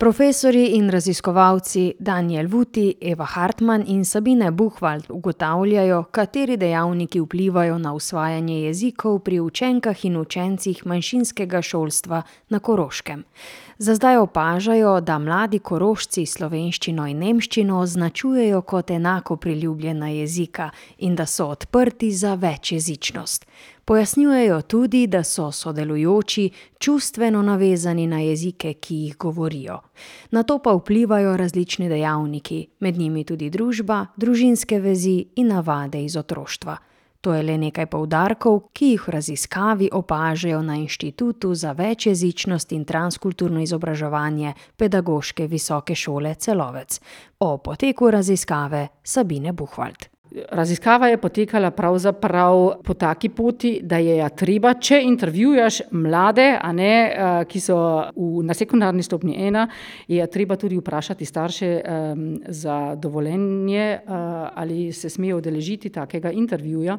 Profesorji in raziskovalci Daniel Vuti, Eva Hartman in Sabine Buchwald ugotavljajo, kateri dejavniki vplivajo na usvajanje jezikov pri učenkah in učencih manjšinskega šolstva na Koroškem. Za zdaj opažajo, da mladi Korošci slovenščino in nemščino označujejo kot enako priljubljena jezika in da so odprti za večjezičnost. Pojasnjujejo tudi, da so sodelujoči čustveno navezani na jezike, ki jih govorijo. Na to pa vplivajo različni dejavniki, med njimi tudi družba, družinske vezi in navade iz otroštva. To je le nekaj poudarkov, ki jih v raziskavi opažajo na Inštitutu za večjezičnost in transkulturno izobraževanje Pedagoške visoke šole Celovec. O poteku raziskave Sabine Buchwald. Raziskava je potekala pravzaprav po taki poti, da je ja treba, če intervjuvaš mlade, a ne, ki so v na sekundarni stopnji ena, je treba tudi vprašati starše, za dovoljenje, ali se smejo udeležiti takega intervjuja.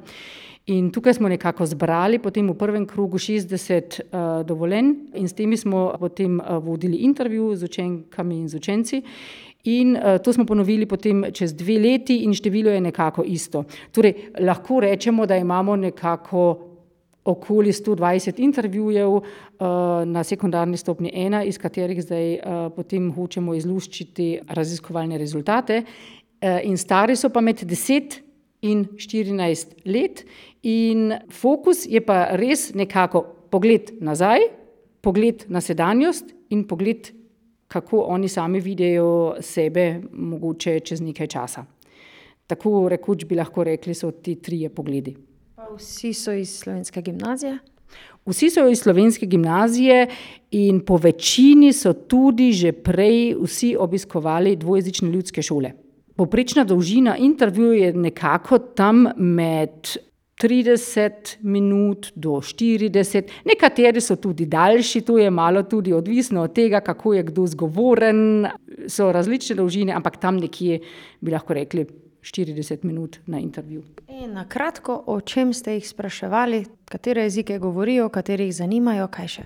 In tukaj smo nekako zbrali potem v prvem krogu šestdeset, dovoljenj in s temi smo potem, vodili intervju z učenkami in z učenci. In, to smo ponovili potem čez dve leti in število je nekako isto. Torej lahko rečemo, da imamo nekako okoli sto dvajset intervjujev, na sekundarni stopnji ena, iz katerih zdaj, potem hočemo izluščiti raziskovalne rezultate. in stari so pa med deset in štirinajst let in fokus je pa res nekako pogled nazaj, pogled na sedanjost in pogled, kako oni sami vidijo sebe mogoče čez nekaj časa. Tako rekoč bi lahko rekli, so ti trije pogledi. Pa vsi so iz Slovenske gimnazije? Vsi so iz Slovenske gimnazije in po večini so tudi že prej vsi obiskovali dvojezične ljudske šole. Povprečna dolžina intervjuja je nekako tam med trideset minut do štirideset, nekateri so tudi daljši, to je malo tudi odvisno od tega, kako je kdo zgovoren, so različne dolžine, ampak tam nekje bi lahko rekli štirideset minut na intervju. In na kratko, o čem ste jih spraševali? Katere jezike govorijo, kateri jih zanimajo, kaj še?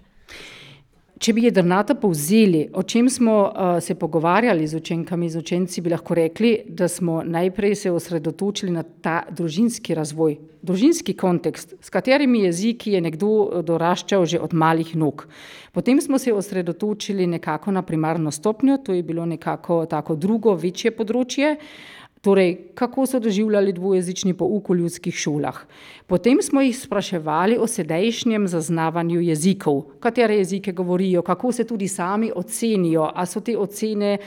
Če bi jedrnato povzeli, o čem smo, se pogovarjali z učenkami, z učenci, bi lahko rekli, da smo najprej se osredotočili na ta družinski razvoj, družinski kontekst, s katerimi jeziki je nekdo doraščal že od malih nog. Potem smo se osredotočili nekako na primarno stopnjo, to je bilo nekako tako drugo večje področje. Torej, kako so doživljali dvojezični pouk v ljudskih šolah. Potem smo jih spraševali o sedajšnjem zaznavanju jezikov. Katere jezike govorijo, kako se tudi sami ocenijo, a so te ocene,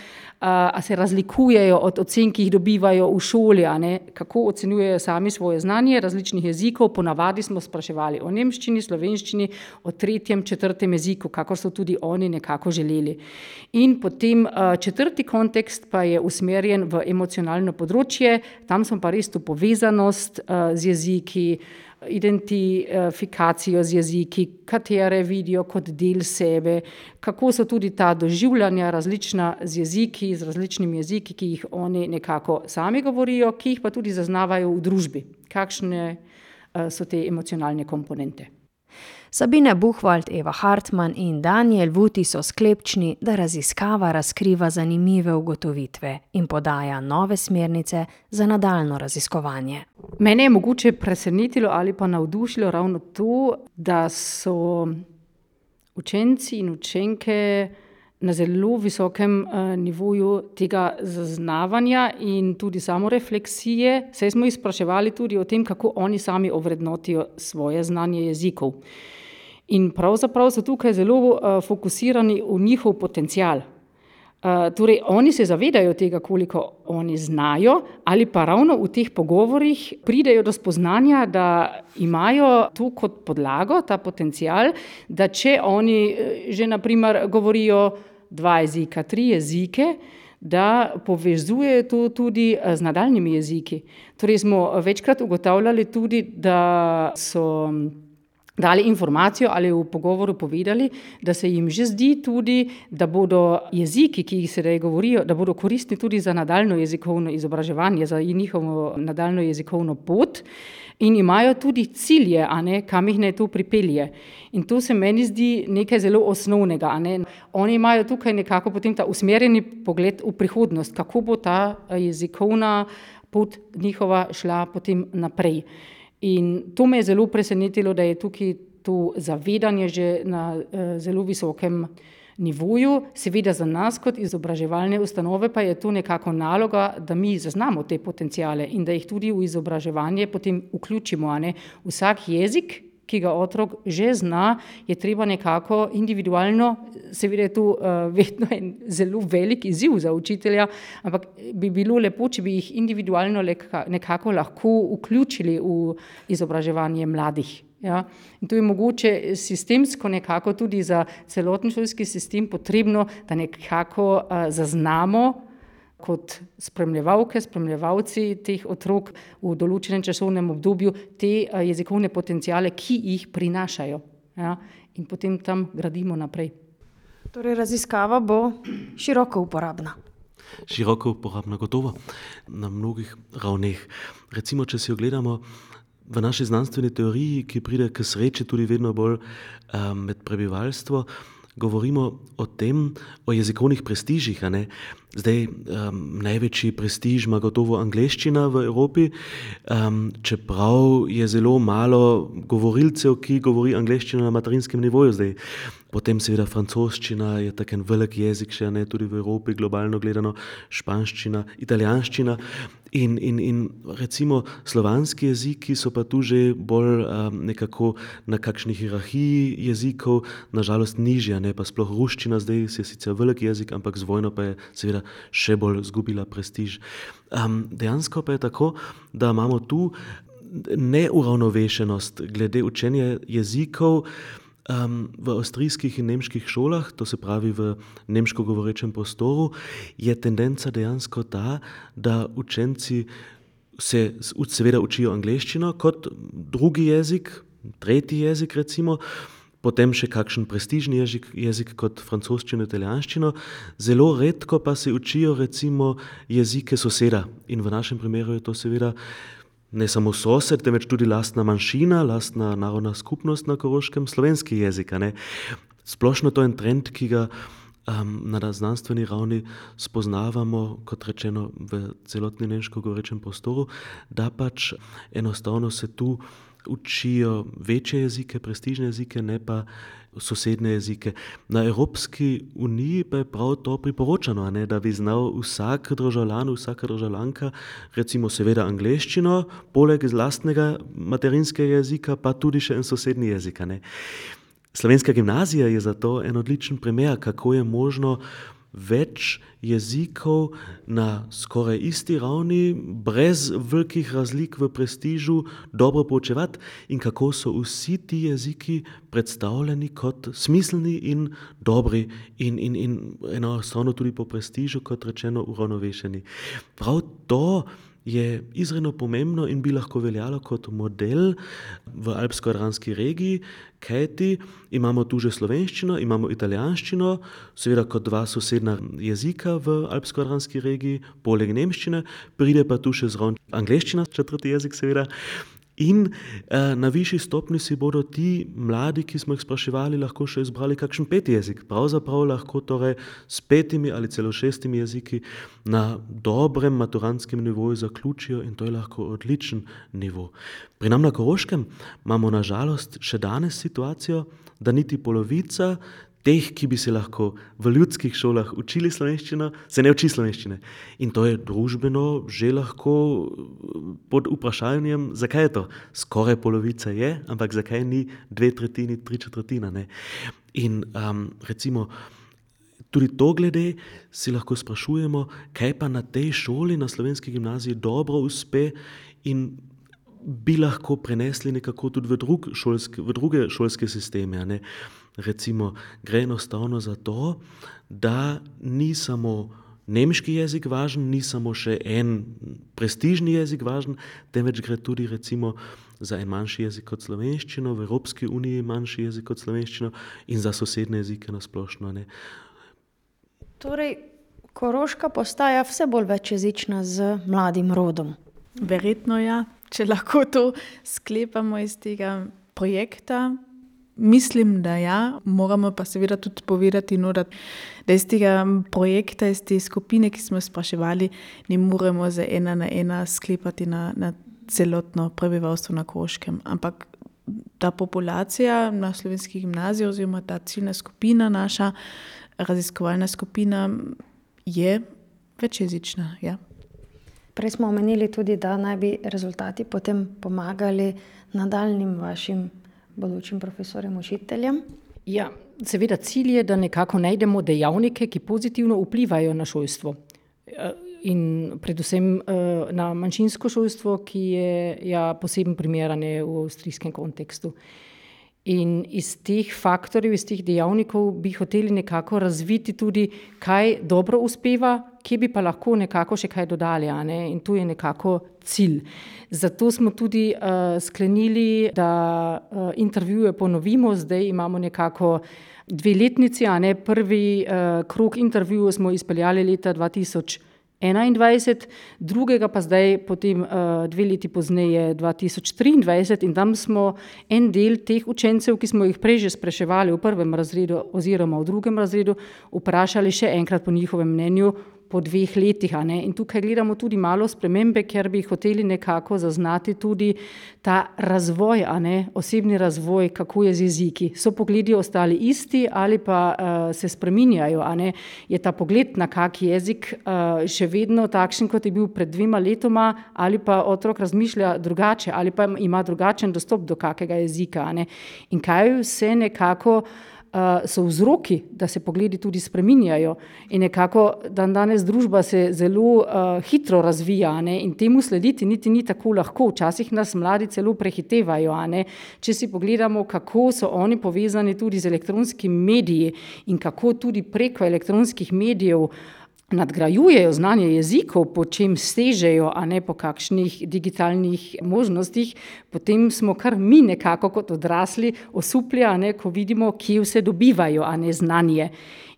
a se razlikujejo od ocen, ki jih dobivajo v šoli, a ne, kako ocenjujejo sami svoje znanje različnih jezikov, ponavadi smo spraševali o nemščini, slovenščini, o tretjem, četrtem jeziku, kakor so tudi oni nekako želeli. In potem, četrti kontekst pa je usmerjen v emocionalno področje, tam smo pa res to povezanost, z jeziki, identifikacijo z jeziki, katere vidijo kot del sebe, kako so tudi ta doživljanja različna z jeziki, z različnimi jeziki, ki jih oni nekako sami govorijo, ki jih pa tudi zaznavajo v družbi. Kakšne, so te emocionalne komponente. Sabine Buchwald, Eva Hartman in Daniel Vuti so sklepčni, da raziskava razkriva zanimive ugotovitve in podaja nove smernice za nadaljnje raziskovanje. Mene je mogoče presenetilo ali pa navdušilo ravno to, da so učenci in učenke na zelo visokem, nivoju tega zaznavanja in tudi samorefleksije, saj smo jih spraševali tudi o tem, kako oni sami ovrednotijo svoje znanje jezikov. In pravzaprav so tukaj zelo, fokusirani v njihov potencial. torej oni se zavedajo tega, koliko oni znajo, ali pa ravno v teh pogovorih pridejo do spoznanja, da imajo to kot podlago, ta potencial, da če oni, že na primer govorijo dva jezika, tri jezike, da povezujejo to tudi, z nadaljnjimi jeziki. Torej smo večkrat ugotavljali tudi, da so dali informacijo ali v pogovoru povedali, da se jim že zdi tudi, da bodo jeziki, ki jih sedaj govorijo, da bodo koristni tudi za nadaljnje jezikovno izobraževanje, za njihovo nadaljnjo jezikovno pot. In imajo tudi cilje, ne, kam jih naj to pripelje. In to se meni zdi nekaj zelo osnovnega. Ne. Oni imajo tukaj nekako potem ta usmerjeni pogled v prihodnost, kako bo ta jezikovna pot njihova šla potem naprej. In to me je zelo presenetilo, da je tukaj to zavedanje že na uh, zelo visokem nivoju. Seveda za nas kot izobraževalne ustanove pa je to nekako naloga, da mi zaznamo te potencijale in da jih tudi v izobraževanje potem vključimo. Vsak jezik, ki ga otrok že zna, je treba nekako individualno, seveda je to uh, vedno en zelo velik izziv za učitelja, ampak bi bilo lepo, če bi jih individualno nekako lahko vključili v izobraževanje mladih. Ja. In to je mogoče sistemsko nekako tudi za celoten šolski sistem potrebno, da nekako uh, zaznamo kot spremljevalke, spremljevalci teh otrok v določenem časovnem obdobju te eh, jezikovne potencijale, ki jih prinašajo. Ja, in potem tam gradimo naprej. Torej, raziskava bo široko uporabna. Široko uporabna, gotovo na mnogih ravneh. Recimo, če si ogledamo v naši znanstveni teoriji, ki pride k sreči tudi vedno bolj um, med prebivalstvo, govorimo o tem, o jezikovnih prestižih. Zdaj, um, največji prestiž ima gotovo angleščina v Evropi, um, čeprav je zelo malo govorilcev, ki govori angleščino na materinskem nivoju. Zdaj, potem, seveda, francoščina je tako en velik jezik, še ne tudi v Evropi, globalno gledano, španščina, italijanščina. In, in, in recimo slovanski jeziki so pa tu že bolj um, nekako na kakšni hierarhiji jezikov, nažalost nižja, ne pa sploh ruščina, zdaj je sicer velik jezik, ampak z vojno pa je seveda še bolj zgubila prestiž. Um, dejansko pa je tako, da imamo tu neuravnovešenost glede učenja jezikov. Um, v avstrijskih in nemških šolah, to se pravi v nemško govorečem prostoru, je tendenca dejansko ta, da učenci se seveda učijo angleščino kot drugi jezik, tretji jezik, recimo, potem še kakšen prestižni jezik, jezik kot francoščino, italijanščino, zelo redko pa se učijo recimo jezike soseda. In v našem primeru je to seveda ne samo sosed, temveč tudi lastna manjšina, lastna narodna skupnost na koroškem, slovenski jezik. Splošno to je en trend, ki ga um, na znanstveni ravni spoznavamo, kot rečeno, v celotni nemško govorečem prostoru, da pač enostavno se tu učijo večje jezike, prestižne jezike, ne pa sosednje jezike. Na Evropski uniji pa je prav to priporočeno, ne, da bi znal vsak državljan, vsaka državljanka, recimo seveda angleščino, poleg lastnega materinskega jezika, pa tudi še en sosednji jezik. Ne. Slovenska gimnazija je zato en odličen primer, kako je možno več jezikov na skoraj isti ravni, brez velikih razlik v prestižu, dobro poučevati in kako so vsi ti jeziki predstavljeni kot smiselni in dobri in, in, in enostavno tudi po prestižu, kot rečeno, uravnovešeni. Prav to je izredno pomembno in bi lahko veljalo kot model v Alpsko-Aranski regiji, kajti imamo tu že slovenščino, imamo italijanščino, seveda kot dva sosedna jezika v Alpsko-Aranski regiji, poleg nemščine, pride pa tu še zraven angleščina, četrti jezik, seveda. In eh, na višji stopni si bodo ti mladi, ki smo jih spraševali, lahko še izbrali kakšen peti jezik. Pravzaprav lahko torej s petimi ali celo šestimi jeziki na dobrem maturantskem nivoju zaključijo in to je lahko odličen nivo. Pri nam na Koroškem imamo nažalost še danes situacijo, da niti polovica teh, ki bi se lahko v ljudskih šolah učili slovenščino, se ne uči slovenščine. In to je družbeno že lahko eh, pod vprašanjem, zakaj je to. Skoraj polovica je, ampak zakaj ni dve tretjini, tri četrtina. Ne? In um, recimo. Tudi to glede si lahko sprašujemo, kaj pa na tej šoli, na slovenski gimnaziji, dobro uspe in bi lahko prenesli nekako tudi v, drug šolske, v druge šolske sisteme. Recimo, gre enostavno za to, da ni samo nemški jezik važen, ni samo še en prestižni jezik važen, temveč gre tudi recimo, za en manjši jezik kot slovenščino, v Evropski uniji manjši jezik kot slovenščino in za sosednje jezike na splošno. Ne. Torej, Koroška postaja vse bolj večjezična z mladim rodom. Verjetno ja. če lahko to sklepamo iz tega projekta. Mislim, da ja, moramo pa seveda tudi povedati, no, da, da iz tega projekta, iz te skupine, ki smo spraševali, ne moremo za ena na ena sklepati na, na celotno prebivalstvo na Koškem. Ampak ta populacija na slovenski gimnaziji, oziroma ta ciljna skupina, naša raziskovalna skupina, je večjezična. Ja. Prej smo omenili tudi, da naj bi rezultati potem pomagali nadaljnim vašim bodočim profesorjem, učiteljem. Ja, seveda, cilj je, da nekako najdemo dejavnike, ki pozitivno vplivajo na šolstvo. In predvsem na manjšinsko šolstvo, ki je ja, posebno primerane v avstrijskem kontekstu. In iz teh faktorjev, iz teh dejavnikov bi hoteli nekako razviti tudi, kaj dobro uspeva, kje bi pa lahko nekako še kaj dodali. Ne? In to je nekako cilj. Zato smo tudi uh, sklenili, da uh, intervjuje ponovimo, zdaj imamo nekako. Dve letnici, a ne prvi uh, krok intervjuja smo izpeljali leta 2000. 2021, drugega pa zdaj, potem dve leti pozneje, 2023, in tam smo en del teh učencev, ki smo jih prej že spraševali v prvem razredu oziroma v drugem razredu, vprašali še enkrat po njihovem mnenju, po dveh letih. In tukaj gledamo tudi malo spremembe, ker bi hoteli nekako zaznati tudi ta razvoj, osebni razvoj, kako je z jeziki. So pogledi ostali isti ali pa uh, se spreminjajo? Je ta pogled na kak jezik uh, še vedno takšen, kot je bil pred dvema letoma, ali pa otrok razmišlja drugače, ali pa ima drugačen dostop do kakega jezika? In kaj vse nekako so vzroki, da se pogledi tudi spreminjajo. In nekako dan danes družba se zelo uh, hitro razvija ne? in temu slediti niti ni tako lahko. Včasih nas mladi celo prehitevajo. Če si pogledamo, kako so oni povezani tudi z elektronskimi mediji in kako tudi preko elektronskih medijev nadgrajujejo znanje jezikov, po čem stežejo, a ne po kakšnih digitalnih možnostih, potem smo kar mi nekako kot odrasli osupli, a ne ko vidimo, kje vse dobivajo, a ne znanje.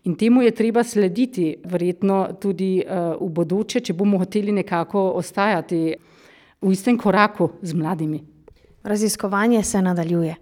In temu je treba slediti, verjetno tudi uh, v bodoče, če bomo hoteli nekako ostajati v istem koraku z mladimi. Raziskovanje se nadaljuje.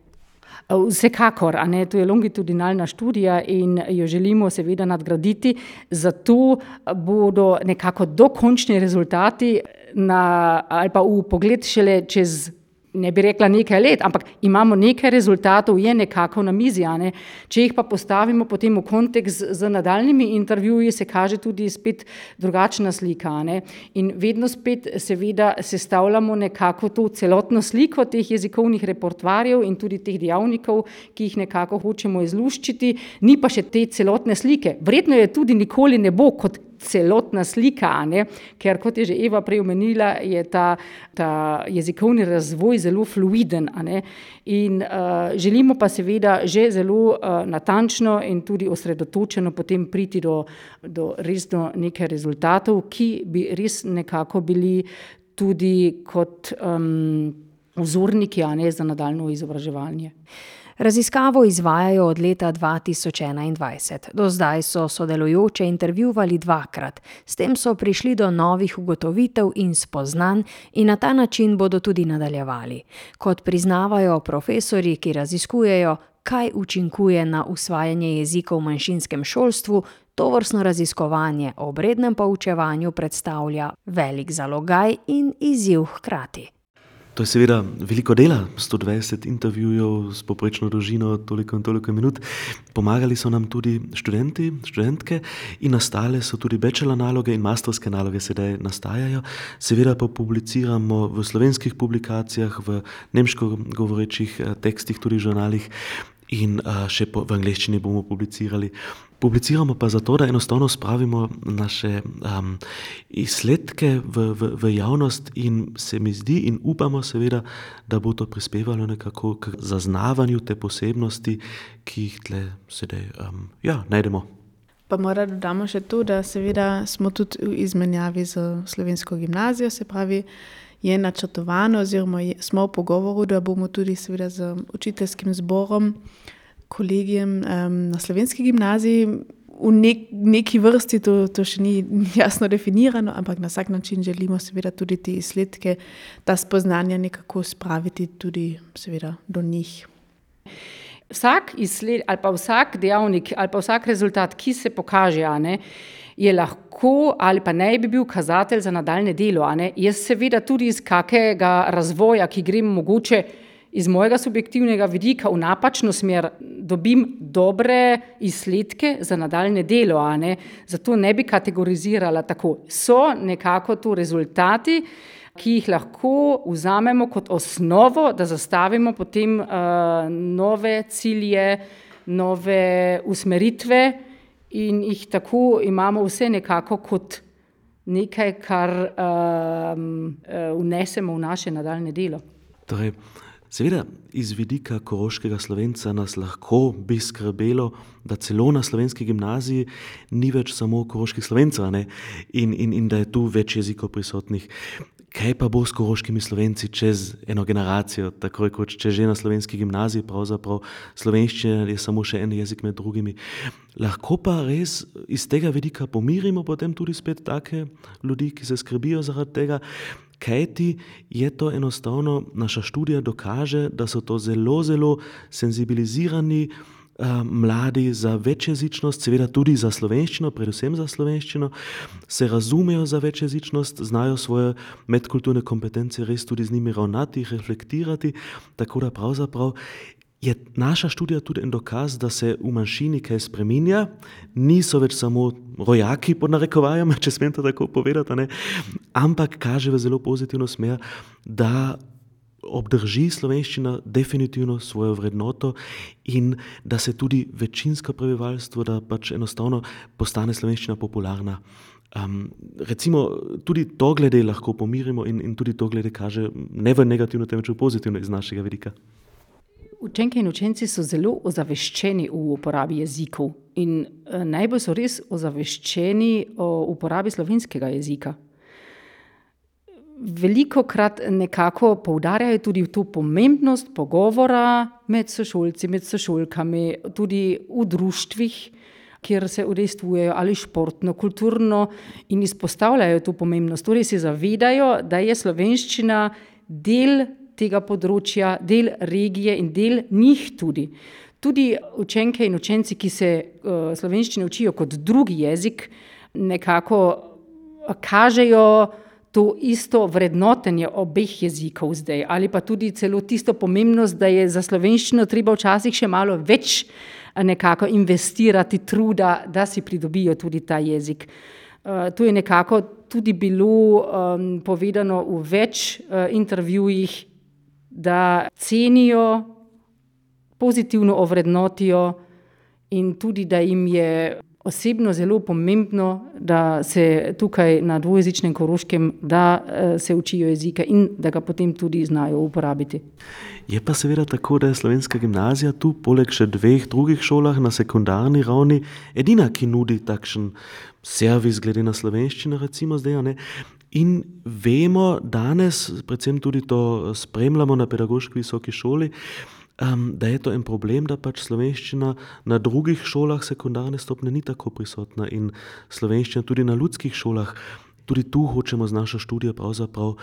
Vsekakor, a ne, to je longitudinalna študija in jo želimo seveda nadgraditi, zato bodo nekako dokončni rezultati na, ali pa v pogled šele čez ne bi rekla nekaj let, ampak imamo nekaj rezultatov, je nekako na mizi. Ne? Če jih pa postavimo potem v kontekst z, z nadaljnimi intervjuji, se kaže tudi spet drugačna slika. Ne? In vedno spet seveda sestavljamo nekako to celotno sliko teh jezikovnih repertoarjev in tudi teh dejavnikov, ki jih nekako hočemo izluščiti, ni pa še te celotne slike. Vredno je tudi nikoli ne bo kot celotna slika, ne? ker kot je že Eva prej omenila, je ta, ta jezikovni razvoj zelo fluiden. In uh, želimo pa seveda že zelo uh, natančno in tudi osredotočeno potem priti do, do res do nekaj rezultatov, ki bi res nekako bili tudi kot um, vzorniki ne, za nadaljno izobraževanje. Raziskavo izvajajo od leta 2021. Do zdaj so sodelujoče intervjuvali dvakrat, s tem so prišli do novih ugotovitev in spoznanj, in na ta način bodo tudi nadaljevali. Kot priznavajo profesori, ki raziskujejo, kaj učinkuje na usvajanje jezikov v manjšinskem šolstvu, to vrstno raziskovanje o obrednem poučevanju predstavlja velik zalogaj in izziv hkrati. To je seveda veliko dela, 120 intervjujev s poprečno dolžino, toliko in toliko minut. Pomagali so nam tudi študenti, študentke in nastale so tudi bachelor naloge in masterske naloge, sedaj nastajajo. Seveda pa publiciramo v slovenskih publikacijah, v nemško govorečih eh, tekstih, tudi žurnalih in uh, še po, v angleščini bomo publicirali. Publiciramo pa zato, da enostavno spravimo naše um, izsledke v, v, v javnost in se mi zdi in upamo seveda, da bo to prispevalo nekako k zaznavanju te posebnosti, ki jih tle sedaj um, ja, najdemo. Pa moramo dodati še to, da seveda smo tudi v izmenjavi z slovensko gimnazijo, se pravi, je načrtovano, oziroma je, smo v pogovoru, da bomo tudi seveda z učiteljskim zborom, kolegijem um, na slovenski gimnaziji v nek, neki vrsti to, to še ni jasno definirano, ampak na vsak način želimo seveda tudi te izsledke, ta spoznanja nekako spraviti tudi seveda do njih. Vsak izsled ali pa vsak dejavnik ali pa vsak rezultat, ki se pokaže, ne, je lahko ali pa naj bi bil kazatelj za nadaljne delo. Jaz seveda tudi iz kakega razvoja, ki grem mogoče iz mojega subjektivnega vidika v napačno smer dobim dobre izsledke za nadaljne delo, ne? zato ne bi kategorizirala tako. So nekako tu rezultati, ki jih lahko vzamemo kot osnovo, da zastavimo potem uh, nove cilje, nove usmeritve in jih tako imamo vse nekako kot nekaj, kar uh, vnesemo v naše nadaljne delo. Torej, Seveda, iz vidika koroškega slovenca nas lahko bi skrbelo, da celo na slovenski gimnaziji ni več samo koroških slovencev in, in, in da je tu več jezikov prisotnih. Kaj pa bo s koroškimi slovenci čez eno generacijo, tako kot če že na slovenski gimnaziji, pravzaprav slovenščina je samo še en jezik med drugimi. Lahko pa res iz tega vidika pomirimo potem tudi spet take ljudi, ki se skrbijo zaradi tega. Kaj ti je to enostavno, naša študija dokaže, da so to zelo, zelo senzibilizirani uh, mladi za večjezičnost, seveda tudi za slovenščino, predvsem za slovenščino, se razumejo za večjezičnost, znajo svoje medkulturne kompetence res tudi z njimi ravnati, reflektirati, tako da pravzaprav je naša študija tudi en dokaz, da se v manjšini kaj spremenja, niso več samo rojaki, pod narekovajem, če smem to tako povedati, ne? ampak kaže v zelo pozitivno smer, da obdrži slovenščina definitivno svojo vrednoto in da se tudi večinsko prebivalstvo, da pač enostavno postane slovenščina popularna. Um, recimo, tudi to glede lahko pomirimo in, in tudi to glede kaže ne v negativno, temveč v pozitivno iz našega vidika. Učenke in učenci so zelo ozaveščeni v uporabi jezikov in eh, najbolj so res ozaveščeni o uporabi slovenskega jezika. Veliko krat nekako poudarjajo tudi to pomembnost pogovora med sošolci, med sošolkami, tudi v društvih, kjer se udejstvujejo ali športno, kulturno in izpostavljajo to pomembnost. Torej se zavedajo, da je slovenščina del tega področja, del regije in del njih tudi. Tudi učenke in učenci, ki se uh, slovenščine učijo kot drugi jezik, nekako kažejo to isto vrednotenje obeh jezikov zdaj, ali pa tudi celo tisto pomembnost, da je za slovenščino treba včasih še malo več nekako investirati truda, da si pridobijo tudi ta jezik. To je nekako tudi bilo um, povedano v več uh, intervjujih da cenijo, pozitivno ovrednotijo in tudi, da jim je osebno zelo pomembno, da se tukaj na dvojezičnem koroškem, da eh, se učijo jezika in da ga potem tudi znajo uporabiti. Je pa seveda tako, da je slovenska gimnazija tu, poleg še dveh drugih šolah na sekundarni ravni, edina, ki nudi takšen servis glede na slovenščino, recimo zdaj, ne, In vemo danes, predvsem tudi to spremljamo na pedagoški visoki šoli, um, da je to en problem, da pač slovenščina na drugih šolah sekundarne stopne ni tako prisotna in slovenščina tudi na ljudskih šolah. Tudi tu hočemo z našo študijo pravzaprav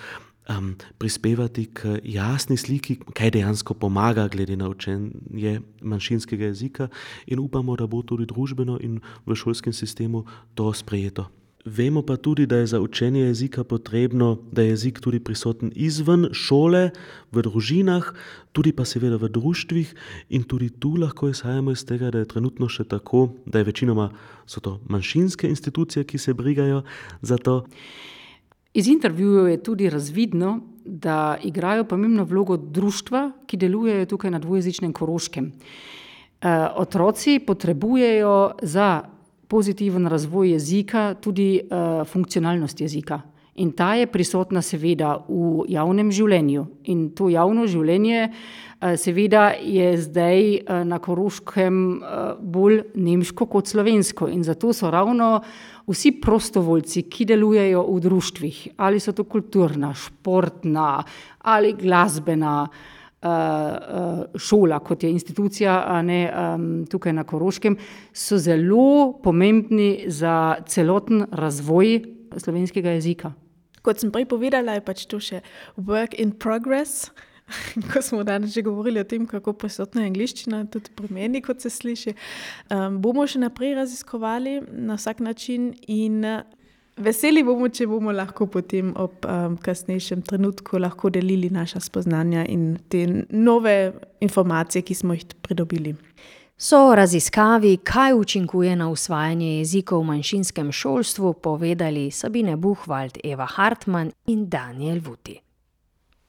um, prispevati k jasni sliki, kaj dejansko pomaga glede na učenje manjšinskega jezika in upamo, da bo tudi družbeno in v šolskem sistemu to sprejeto. Vemo pa tudi, da je za učenje jezika potrebno, da je jezik tudi prisoten izven šole, v družinah, tudi pa seveda v društvih in tudi tu lahko izhajamo iz tega, da je trenutno še tako, da je večinoma so to manjšinske institucije, ki se brigajo za to. Iz intervjujev je tudi razvidno, da igrajo pomembno vlogo društva, ki delujejo tukaj na dvojezičnem koroškem. Uh, otroci potrebujejo za pozitiven razvoj jezika, tudi uh, funkcionalnost jezika. In ta je prisotna, seveda, v javnem življenju. In to javno življenje, uh, seveda, je zdaj uh, na Koroškem bolj nemško kot slovensko. In zato so ravno vsi prostovoljci, ki delujejo v društvih, ali so to kulturna, športna ali glasbena. Šola, kot je institucija, ne, tukaj na Koroškem, so zelo pomembni za celoten razvoj slovenskega jezika. Kot sem prej povedala, je pač to še work in progress. Ko smo danes že govorili o tem, kako prisotna je angliščina, tudi pri meni, kot se sliši, um, bomo še naprej raziskovali na vsak način in Veseli bomo, če bomo lahko potem ob um, kasnejšem trenutku delili naša spoznanja in te nove informacije, ki smo jih pridobili. So raziskavi, kaj učinkuje na usvajanje jezikov v manjšinskem šolstvu, povedali Sabine Buhwald, Eva Hartmann in Daniel Vuti.